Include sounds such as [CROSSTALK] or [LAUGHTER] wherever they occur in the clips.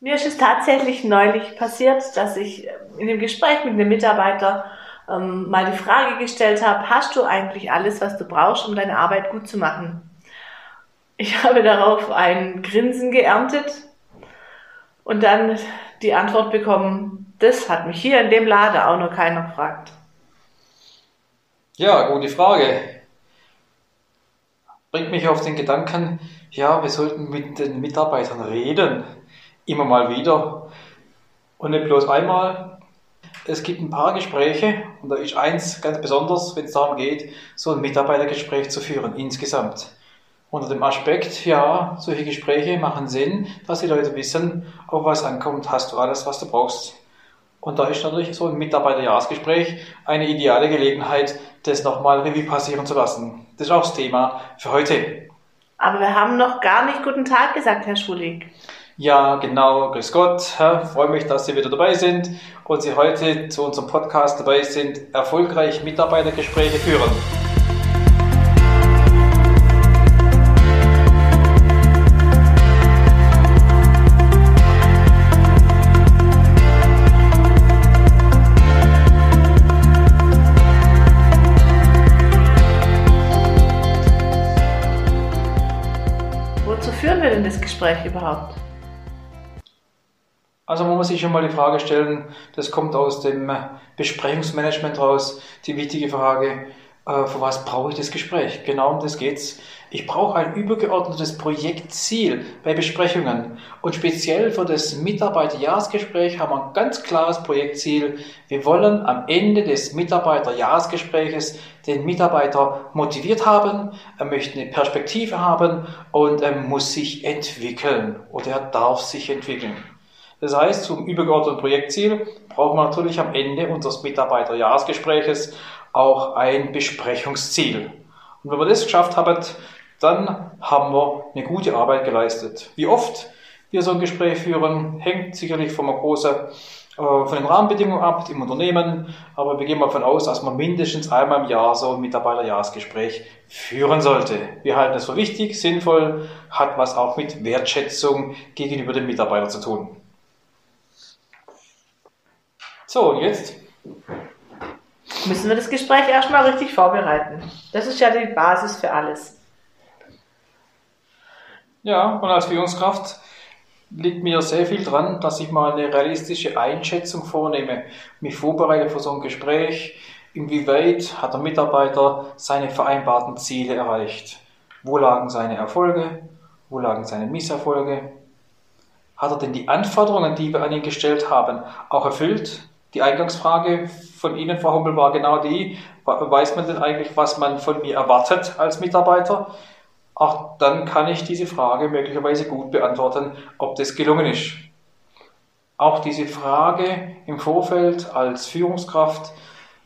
Mir ist es tatsächlich neulich passiert, dass ich in dem Gespräch mit einem Mitarbeiter ähm, mal die Frage gestellt habe, hast du eigentlich alles, was du brauchst, um deine Arbeit gut zu machen? Ich [LAUGHS] habe darauf ein Grinsen geerntet und dann die Antwort bekommen, das hat mich hier in dem Laden auch noch keiner gefragt. Ja, gute Frage. Bringt mich auf den Gedanken, ja, wir sollten mit den Mitarbeitern reden. Immer mal wieder. Und nicht bloß einmal. Es gibt ein paar Gespräche und da ist eins ganz besonders, wenn es darum geht, so ein Mitarbeitergespräch zu führen, insgesamt. Unter dem Aspekt, ja, solche Gespräche machen Sinn, dass die Leute wissen, auf was ankommt, hast du alles, was du brauchst. Und da ist natürlich so ein Mitarbeiterjahresgespräch eine ideale Gelegenheit, das nochmal Revue passieren zu lassen. Das ist auch das Thema für heute. Aber wir haben noch gar nicht guten Tag gesagt, Herr Schulig. Ja, genau. Grüß Gott. Ja, freue mich, dass Sie wieder dabei sind und Sie heute zu unserem Podcast dabei sind, erfolgreich Mitarbeitergespräche führen. Gespräch überhaupt? Also man muss sich schon mal die Frage stellen, das kommt aus dem Besprechungsmanagement raus, die wichtige Frage, äh, für was brauche ich das Gespräch? Genau um das geht's. Ich brauche ein übergeordnetes Projektziel bei Besprechungen. Und speziell für das Mitarbeiterjahresgespräch haben wir ein ganz klares Projektziel. Wir wollen am Ende des Mitarbeiterjahresgespräches den Mitarbeiter motiviert haben, er möchte eine Perspektive haben und er muss sich entwickeln oder er darf sich entwickeln. Das heißt, zum übergeordneten Projektziel brauchen wir natürlich am Ende unseres Mitarbeiterjahresgespräches auch ein Besprechungsziel. Und wenn wir das geschafft haben, dann haben wir eine gute Arbeit geleistet. Wie oft wir so ein Gespräch führen, hängt sicherlich von, großen, äh, von den Rahmenbedingungen ab im Unternehmen, aber wir gehen mal davon aus, dass man mindestens einmal im Jahr so ein Mitarbeiterjahresgespräch führen sollte. Wir halten es für wichtig, sinnvoll, hat was auch mit Wertschätzung gegenüber dem Mitarbeiter zu tun. So, und jetzt müssen wir das Gespräch erstmal richtig vorbereiten. Das ist ja die Basis für alles. Ja, und als Führungskraft liegt mir sehr viel dran, dass ich mal eine realistische Einschätzung vornehme, mich vorbereite für so ein Gespräch, inwieweit hat der Mitarbeiter seine vereinbarten Ziele erreicht, wo lagen seine Erfolge, wo lagen seine Misserfolge, hat er denn die Anforderungen, die wir an ihn gestellt haben, auch erfüllt? Die Eingangsfrage von Ihnen, Frau Hummel, war genau die, weiß man denn eigentlich, was man von mir erwartet als Mitarbeiter? auch dann kann ich diese Frage möglicherweise gut beantworten, ob das gelungen ist. Auch diese Frage im Vorfeld als Führungskraft,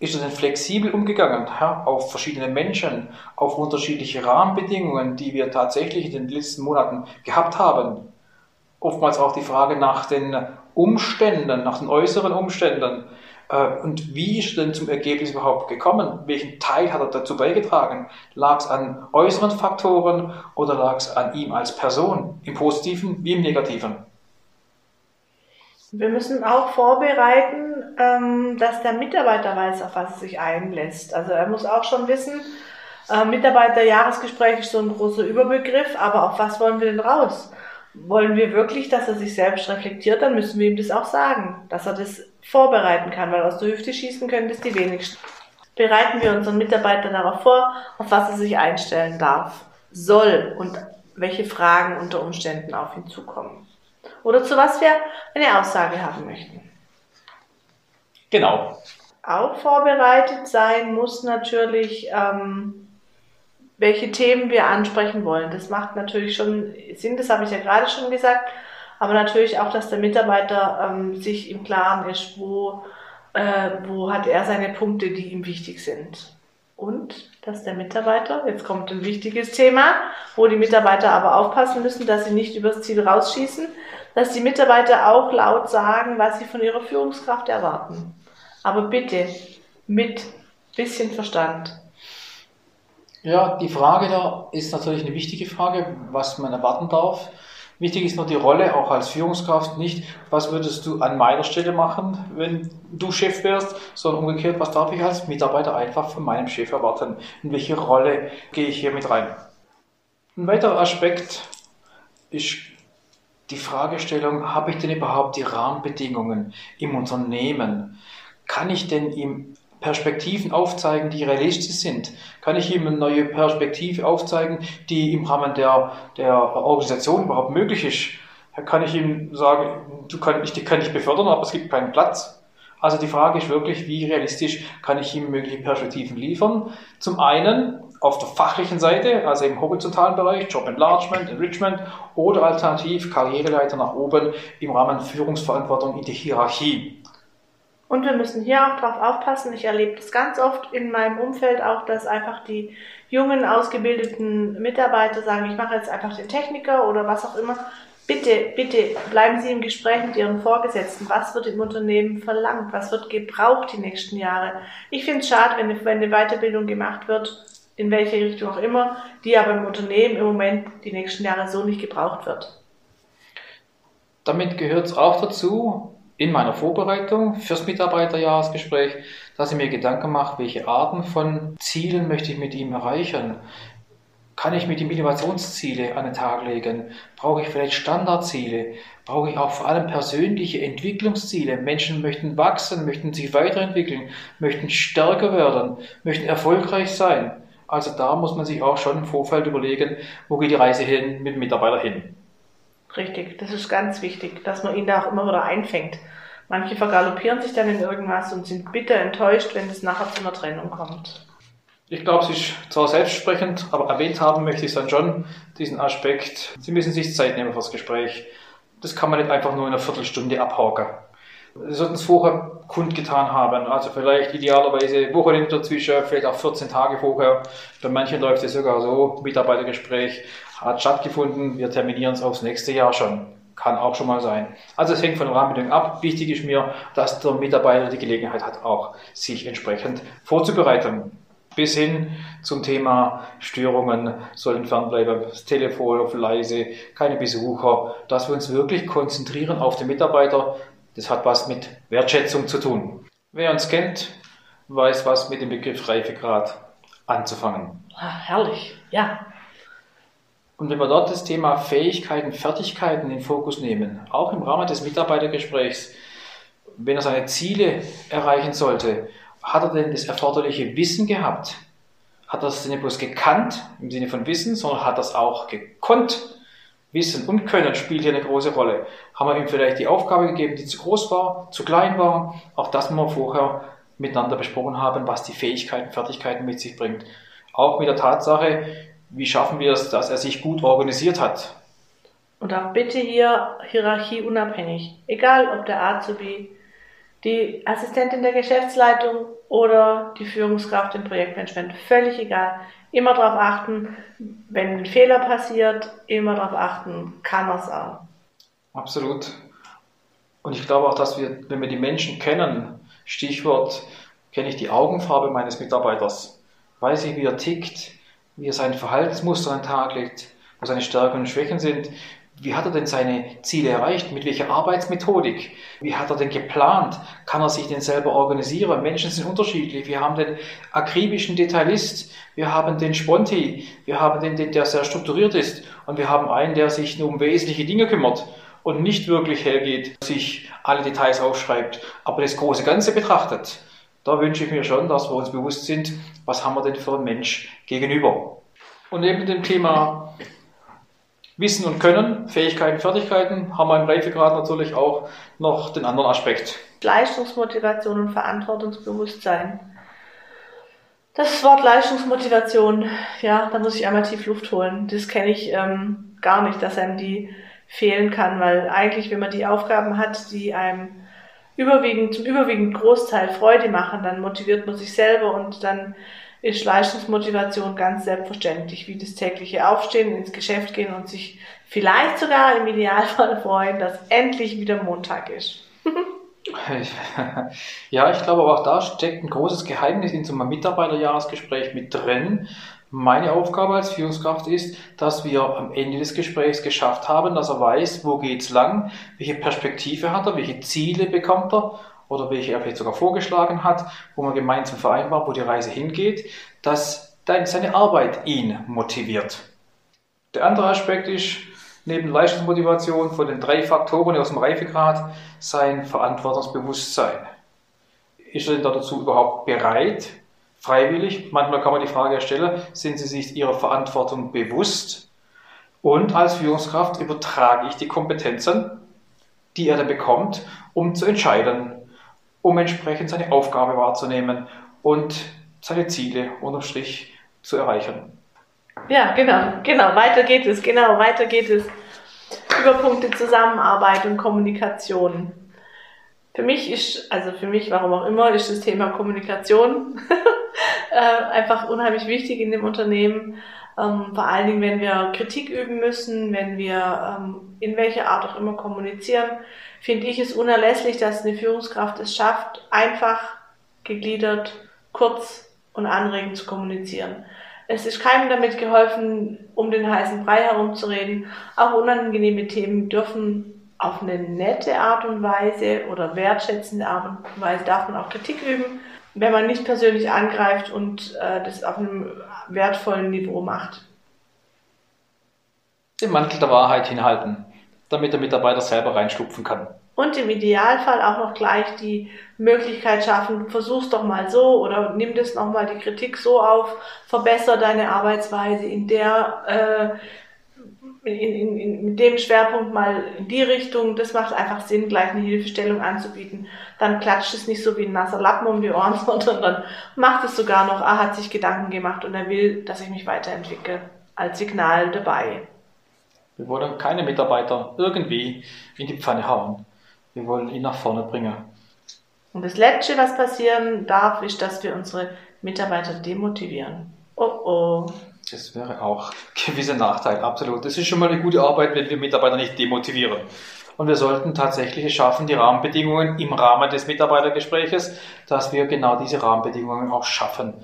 ist er denn flexibel umgegangen ja, auf verschiedene Menschen, auf unterschiedliche Rahmenbedingungen, die wir tatsächlich in den letzten Monaten gehabt haben? Oftmals auch die Frage nach den Umständen, nach den äußeren Umständen. Äh, und wie ist er denn zum Ergebnis überhaupt gekommen? Welchen Teil hat er dazu beigetragen? Lag es an äußeren Faktoren oder lag es an ihm als Person, im positiven wie im negativen? Wir müssen auch vorbereiten, ähm, dass der Mitarbeiter weiß, auf was er sich einlässt. Also er muss auch schon wissen, äh, Mitarbeiterjahresgespräch ist so ein großer Überbegriff, aber auf was wollen wir denn raus? Wollen wir wirklich, dass er sich selbst reflektiert, dann müssen wir ihm das auch sagen, dass er das vorbereiten kann, weil aus der Hüfte schießen können das die wenigsten. Bereiten wir unseren Mitarbeiter darauf vor, auf was er sich einstellen darf, soll und welche Fragen unter Umständen auf ihn zukommen. Oder zu was wir eine Aussage haben möchten. Genau. Auch vorbereitet sein muss natürlich ähm, welche Themen wir ansprechen wollen. Das macht natürlich schon Sinn, das habe ich ja gerade schon gesagt, aber natürlich auch, dass der Mitarbeiter ähm, sich im Klaren ist, wo, äh, wo hat er seine Punkte, die ihm wichtig sind. Und dass der Mitarbeiter, jetzt kommt ein wichtiges Thema, wo die Mitarbeiter aber aufpassen müssen, dass sie nicht übers Ziel rausschießen, dass die Mitarbeiter auch laut sagen, was sie von ihrer Führungskraft erwarten. Aber bitte mit bisschen Verstand. Ja, die Frage da ist natürlich eine wichtige Frage, was man erwarten darf. Wichtig ist nur die Rolle, auch als Führungskraft, nicht, was würdest du an meiner Stelle machen, wenn du Chef wärst, sondern umgekehrt, was darf ich als Mitarbeiter einfach von meinem Chef erwarten? In welche Rolle gehe ich hier mit rein? Ein weiterer Aspekt ist die Fragestellung, habe ich denn überhaupt die Rahmenbedingungen im Unternehmen? Kann ich denn ihm Perspektiven aufzeigen, die realistisch sind? Kann ich ihm eine neue Perspektive aufzeigen, die im Rahmen der, der Organisation überhaupt möglich ist? Kann ich ihm sagen, du kann, ich kann dich befördern, aber es gibt keinen Platz? Also die Frage ist wirklich, wie realistisch kann ich ihm mögliche Perspektiven liefern? Zum einen auf der fachlichen Seite, also im horizontalen Bereich, Job Enlargement, Enrichment oder alternativ Karriereleiter nach oben im Rahmen Führungsverantwortung in die Hierarchie. Und wir müssen hier auch drauf aufpassen. Ich erlebe das ganz oft in meinem Umfeld auch, dass einfach die jungen, ausgebildeten Mitarbeiter sagen, ich mache jetzt einfach den Techniker oder was auch immer. Bitte, bitte bleiben Sie im Gespräch mit Ihren Vorgesetzten. Was wird im Unternehmen verlangt? Was wird gebraucht die nächsten Jahre? Ich finde es schade, wenn eine Weiterbildung gemacht wird, in welche Richtung auch immer, die aber im Unternehmen im Moment die nächsten Jahre so nicht gebraucht wird. Damit gehört es auch dazu, in meiner Vorbereitung fürs Mitarbeiterjahresgespräch, dass ich mir Gedanken mache, welche Arten von Zielen möchte ich mit ihm erreichen. Kann ich mit ihm Innovationsziele an den Tag legen? Brauche ich vielleicht Standardziele? Brauche ich auch vor allem persönliche Entwicklungsziele? Menschen möchten wachsen, möchten sich weiterentwickeln, möchten stärker werden, möchten erfolgreich sein. Also da muss man sich auch schon im Vorfeld überlegen, wo geht die Reise hin mit dem Mitarbeiter hin. Richtig, das ist ganz wichtig, dass man ihn da auch immer wieder einfängt. Manche vergaloppieren sich dann in irgendwas und sind bitter enttäuscht, wenn es nachher zu einer Trennung kommt. Ich glaube, es ist zwar selbstsprechend, aber erwähnt haben möchte ich dann schon, diesen Aspekt. Sie müssen sich Zeit nehmen fürs Gespräch. Das kann man nicht einfach nur in einer Viertelstunde abhaken. Sollten es vorher kundgetan haben. Also vielleicht idealerweise Wochenende dazwischen, vielleicht auch 14 Tage vorher. Bei manchen läuft es sogar so, Mitarbeitergespräch hat stattgefunden, wir terminieren es aufs nächste Jahr schon. Kann auch schon mal sein. Also es hängt von den Rahmenbedingungen ab. Wichtig ist mir, dass der Mitarbeiter die Gelegenheit hat, auch sich entsprechend vorzubereiten. Bis hin zum Thema Störungen sollen fernbleiben, das Telefon auf leise, keine Besucher, dass wir uns wirklich konzentrieren auf den Mitarbeiter, das hat was mit Wertschätzung zu tun. Wer uns kennt, weiß was mit dem Begriff Reifegrad anzufangen. Ah, herrlich, ja. Und wenn wir dort das Thema Fähigkeiten, Fertigkeiten in den Fokus nehmen, auch im Rahmen des Mitarbeitergesprächs, wenn er seine Ziele erreichen sollte, hat er denn das erforderliche Wissen gehabt? Hat er das nicht bloß gekannt im Sinne von Wissen, sondern hat er es auch gekonnt? Wissen und Können spielt hier eine große Rolle. Haben wir ihm vielleicht die Aufgabe gegeben, die zu groß war, zu klein war? Auch das muss man vorher miteinander besprochen haben, was die Fähigkeiten, Fertigkeiten mit sich bringt. Auch mit der Tatsache, wie schaffen wir es, dass er sich gut organisiert hat. Und auch bitte hier Hierarchie unabhängig. Egal ob der Azubi, die Assistentin der Geschäftsleitung oder die Führungskraft im Projektmanagement, völlig egal. Immer darauf achten, wenn ein Fehler passiert, immer darauf achten, kann er es auch. Absolut. Und ich glaube auch, dass wir, wenn wir die Menschen kennen, Stichwort, kenne ich die Augenfarbe meines Mitarbeiters, weiß ich, wie er tickt, wie er sein Verhaltensmuster an den Tag legt, wo seine Stärken und Schwächen sind, wie hat er denn seine Ziele erreicht? Mit welcher Arbeitsmethodik? Wie hat er denn geplant? Kann er sich denn selber organisieren? Menschen sind unterschiedlich. Wir haben den akribischen Detailist, wir haben den Sponti, wir haben den, den, der sehr strukturiert ist und wir haben einen, der sich nur um wesentliche Dinge kümmert und nicht wirklich hergeht, sich alle Details aufschreibt, aber das große Ganze betrachtet. Da wünsche ich mir schon, dass wir uns bewusst sind, was haben wir denn für einen Mensch gegenüber. Und neben dem Thema Wissen und Können, Fähigkeiten, Fertigkeiten, haben wir im Reifegrad natürlich auch noch den anderen Aspekt. Leistungsmotivation und Verantwortungsbewusstsein. Das Wort Leistungsmotivation, ja, da muss ich einmal tief Luft holen. Das kenne ich ähm, gar nicht, dass einem die fehlen kann, weil eigentlich, wenn man die Aufgaben hat, die einem überwiegend, zum überwiegend Großteil Freude machen, dann motiviert man sich selber und dann ist Leistungsmotivation ganz selbstverständlich, wie das tägliche Aufstehen, ins Geschäft gehen und sich vielleicht sogar im Idealfall [LAUGHS] freuen, dass endlich wieder Montag ist. [LAUGHS] ja, ich glaube aber auch da steckt ein großes Geheimnis in so einem Mitarbeiterjahresgespräch mit drin. Meine Aufgabe als Führungskraft ist, dass wir am Ende des Gesprächs geschafft haben, dass er weiß, wo geht's lang, welche Perspektive hat er, welche Ziele bekommt er oder welche er vielleicht sogar vorgeschlagen hat, wo man gemeinsam vereinbart, wo die Reise hingeht, dass seine Arbeit ihn motiviert. Der andere Aspekt ist, neben Leistungsmotivation von den drei Faktoren aus dem Reifegrad, sein Verantwortungsbewusstsein. Ist er denn dazu überhaupt bereit, freiwillig? Manchmal kann man die Frage stellen, sind Sie sich Ihrer Verantwortung bewusst? Und als Führungskraft übertrage ich die Kompetenzen, die er dann bekommt, um zu entscheiden, um entsprechend seine Aufgabe wahrzunehmen und seine Ziele unterm Strich zu erreichen. Ja, genau, genau, weiter geht es, genau, weiter geht es. Über Punkte Zusammenarbeit und Kommunikation. Für mich ist, also für mich, warum auch immer, ist das Thema Kommunikation [LAUGHS] äh, einfach unheimlich wichtig in dem Unternehmen. Ähm, vor allen Dingen, wenn wir Kritik üben müssen, wenn wir ähm, in welcher Art auch immer kommunizieren, finde ich es unerlässlich, dass eine Führungskraft es schafft, einfach, gegliedert, kurz und anregend zu kommunizieren. Es ist keinem damit geholfen, um den heißen Brei herumzureden. Auch unangenehme Themen dürfen auf eine nette Art und Weise oder wertschätzende Art und Weise darf man auch Kritik üben, wenn man nicht persönlich angreift und äh, das auf einem wertvollen Niveau macht. Den Mantel der Wahrheit hinhalten, damit der Mitarbeiter selber reinschlupfen kann und im Idealfall auch noch gleich die Möglichkeit schaffen, versuch's doch mal so oder nimm das nochmal die Kritik so auf, verbessere deine Arbeitsweise in der, äh, in, in, in, mit dem Schwerpunkt mal in die Richtung. Das macht einfach Sinn, gleich eine Hilfestellung anzubieten. Dann klatscht es nicht so wie ein nasser Lappen um die Ohren, [LAUGHS] sondern dann macht es sogar noch, ah, hat sich Gedanken gemacht und er will, dass ich mich weiterentwickle. Als Signal dabei. Wir wollen keine Mitarbeiter irgendwie in die Pfanne hauen. Wir wollen ihn nach vorne bringen. Und das Letzte, was passieren darf, ist, dass wir unsere Mitarbeiter demotivieren. Oh oh. Das wäre auch ein gewisser Nachteil, absolut. Das ist schon mal eine gute Arbeit, wenn wir Mitarbeiter nicht demotivieren. Und wir sollten tatsächlich es schaffen, die Rahmenbedingungen im Rahmen des Mitarbeitergespräches, dass wir genau diese Rahmenbedingungen auch schaffen,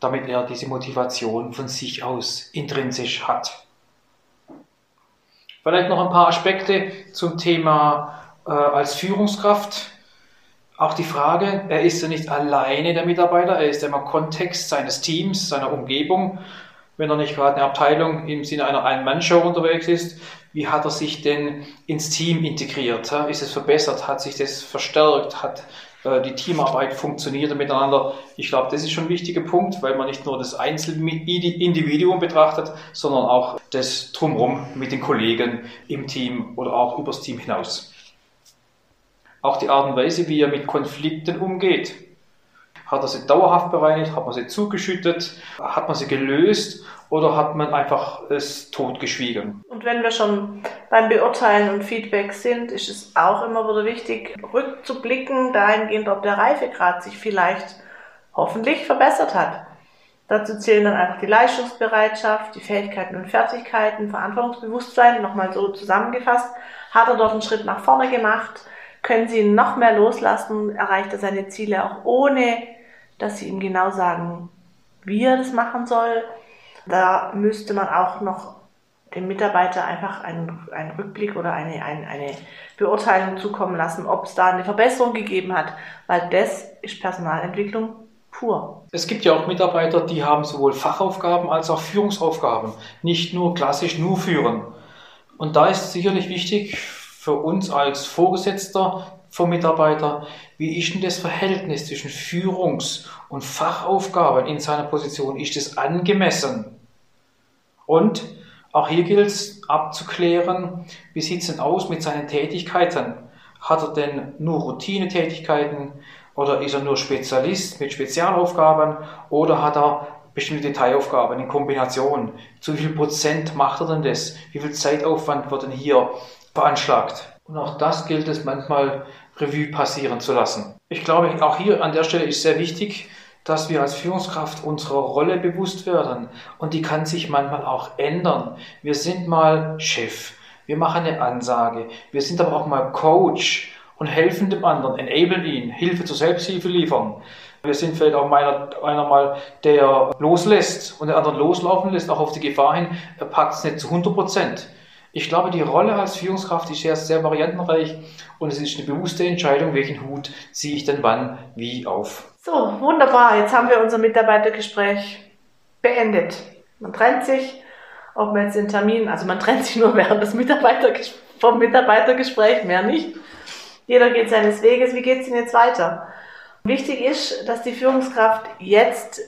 damit er diese Motivation von sich aus intrinsisch hat. Vielleicht noch ein paar Aspekte zum Thema äh, als Führungskraft auch die Frage, er ist ja nicht alleine der Mitarbeiter, er ist ja immer Kontext seines Teams, seiner Umgebung. Wenn er nicht gerade eine Abteilung im Sinne einer Ein-Mann-Show unterwegs ist, wie hat er sich denn ins Team integriert? Ist es verbessert? Hat sich das verstärkt? Hat äh, die Teamarbeit funktioniert miteinander? Ich glaube, das ist schon ein wichtiger Punkt, weil man nicht nur das einzelne Individuum betrachtet, sondern auch das Drumherum mit den Kollegen im Team oder auch übers Team hinaus. Auch die Art und Weise, wie er mit Konflikten umgeht. Hat er sie dauerhaft bereinigt? Hat man sie zugeschüttet? Hat man sie gelöst? Oder hat man einfach es totgeschwiegen? Und wenn wir schon beim Beurteilen und Feedback sind, ist es auch immer wieder wichtig, rückzublicken, dahingehend, ob der Reifegrad sich vielleicht hoffentlich verbessert hat. Dazu zählen dann einfach die Leistungsbereitschaft, die Fähigkeiten und Fertigkeiten, Verantwortungsbewusstsein, nochmal so zusammengefasst. Hat er dort einen Schritt nach vorne gemacht? können sie ihn noch mehr loslassen, erreicht er seine Ziele auch ohne, dass sie ihm genau sagen, wie er das machen soll. Da müsste man auch noch dem Mitarbeiter einfach einen, einen Rückblick oder eine, eine, eine Beurteilung zukommen lassen, ob es da eine Verbesserung gegeben hat, weil das ist Personalentwicklung pur. Es gibt ja auch Mitarbeiter, die haben sowohl Fachaufgaben als auch Führungsaufgaben, nicht nur klassisch nur führen. Und da ist sicherlich wichtig, für uns als Vorgesetzter vom Mitarbeiter, wie ist denn das Verhältnis zwischen Führungs- und Fachaufgaben in seiner Position? Ist es angemessen? Und auch hier gilt es abzuklären, wie sieht es denn aus mit seinen Tätigkeiten? Hat er denn nur Routinetätigkeiten oder ist er nur Spezialist mit Spezialaufgaben oder hat er bestimmte Detailaufgaben in Kombination? Zu wie viel Prozent macht er denn das? Wie viel Zeitaufwand wird denn hier veranschlagt. Und auch das gilt es manchmal Revue passieren zu lassen. Ich glaube, auch hier an der Stelle ist sehr wichtig, dass wir als Führungskraft unserer Rolle bewusst werden. Und die kann sich manchmal auch ändern. Wir sind mal Chef. Wir machen eine Ansage. Wir sind aber auch mal Coach und helfen dem anderen, enablen ihn, Hilfe zur Selbsthilfe liefern. Wir sind vielleicht auch einer, einer mal, der loslässt und der anderen loslaufen lässt, auch auf die Gefahr hin, er packt es nicht zu 100 Prozent. Ich glaube, die Rolle als Führungskraft ist sehr, sehr variantenreich und es ist eine bewusste Entscheidung, welchen Hut ziehe ich denn wann wie auf. So, wunderbar. Jetzt haben wir unser Mitarbeitergespräch beendet. Man trennt sich, ob man jetzt den Termin, also man trennt sich nur [LAUGHS] während des Mitarbeiter, vom Mitarbeitergespräch, mehr nicht. Jeder geht seines Weges. Wie geht es denn jetzt weiter? Wichtig ist, dass die Führungskraft jetzt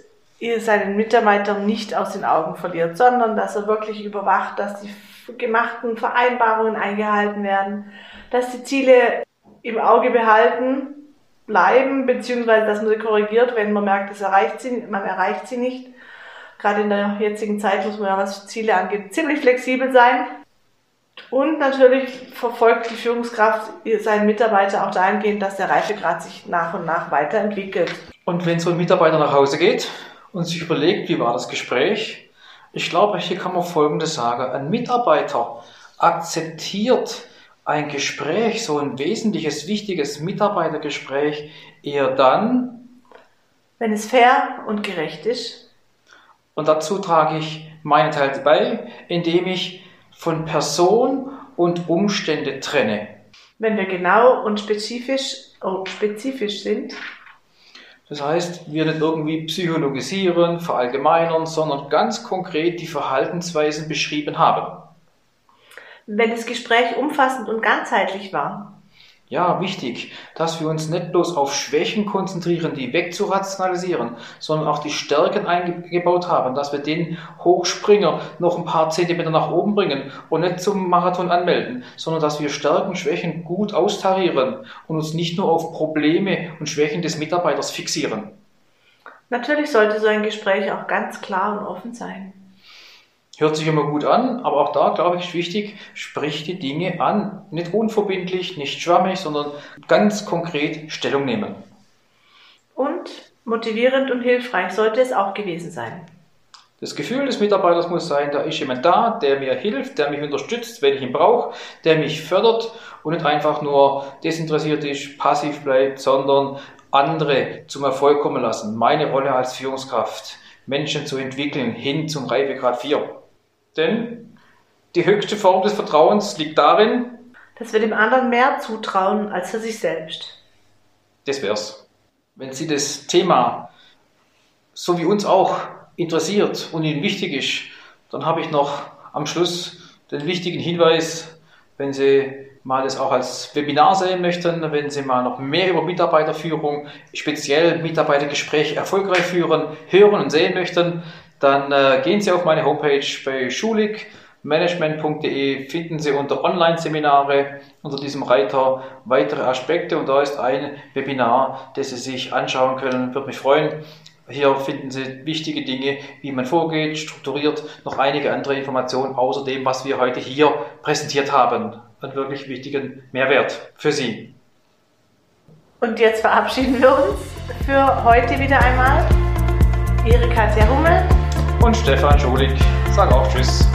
seinen Mitarbeitern nicht aus den Augen verliert, sondern dass er wirklich überwacht, dass die gemachten Vereinbarungen eingehalten werden, dass die Ziele im Auge behalten bleiben, beziehungsweise dass man sie korrigiert, wenn man merkt, das erreicht sie, man erreicht sie nicht. Gerade in der jetzigen Zeit muss man ja, was Ziele angeht, ziemlich flexibel sein. Und natürlich verfolgt die Führungskraft seinen Mitarbeiter auch dahingehend, dass der Reifegrad sich nach und nach weiterentwickelt. Und wenn so ein Mitarbeiter nach Hause geht und sich überlegt, wie war das Gespräch, ich glaube, hier kann man Folgendes sagen. Ein Mitarbeiter akzeptiert ein Gespräch, so ein wesentliches, wichtiges Mitarbeitergespräch, eher dann, wenn es fair und gerecht ist. Und dazu trage ich meinen Teil bei, indem ich von Person und Umstände trenne. Wenn wir genau und spezifisch, oh, spezifisch sind, das heißt, wir nicht irgendwie psychologisieren, verallgemeinern, sondern ganz konkret die Verhaltensweisen beschrieben haben. Wenn das Gespräch umfassend und ganzheitlich war. Ja, wichtig, dass wir uns nicht bloß auf Schwächen konzentrieren, die wegzurationalisieren, sondern auch die Stärken eingebaut haben, dass wir den Hochspringer noch ein paar Zentimeter nach oben bringen und nicht zum Marathon anmelden, sondern dass wir Stärken, Schwächen gut austarieren und uns nicht nur auf Probleme und Schwächen des Mitarbeiters fixieren. Natürlich sollte so ein Gespräch auch ganz klar und offen sein. Hört sich immer gut an, aber auch da, glaube ich, ist wichtig, sprich die Dinge an. Nicht unverbindlich, nicht schwammig, sondern ganz konkret Stellung nehmen. Und motivierend und hilfreich sollte es auch gewesen sein. Das Gefühl des Mitarbeiters muss sein, da ist jemand da, der mir hilft, der mich unterstützt, wenn ich ihn brauche, der mich fördert und nicht einfach nur desinteressiert ist, passiv bleibt, sondern andere zum Erfolg kommen lassen. Meine Rolle als Führungskraft, Menschen zu entwickeln hin zum Reifegrad 4. Denn die höchste Form des Vertrauens liegt darin, dass wir dem anderen mehr zutrauen als für sich selbst. Das wär's. Wenn Sie das Thema, so wie uns auch, interessiert und Ihnen wichtig ist, dann habe ich noch am Schluss den wichtigen Hinweis, wenn Sie mal das auch als Webinar sehen möchten, wenn Sie mal noch mehr über Mitarbeiterführung, speziell Mitarbeitergespräche erfolgreich führen, hören und sehen möchten, dann äh, gehen Sie auf meine Homepage bei schuligmanagement.de, finden Sie unter Online-Seminare unter diesem Reiter weitere Aspekte und da ist ein Webinar, das Sie sich anschauen können. Würde mich freuen. Hier finden Sie wichtige Dinge, wie man vorgeht, strukturiert, noch einige andere Informationen außer dem, was wir heute hier präsentiert haben. Einen wirklich wichtigen Mehrwert für Sie. Und jetzt verabschieden wir uns für heute wieder einmal. Ihre Katja Hummel und Stefan Schulig. Sag auch Tschüss.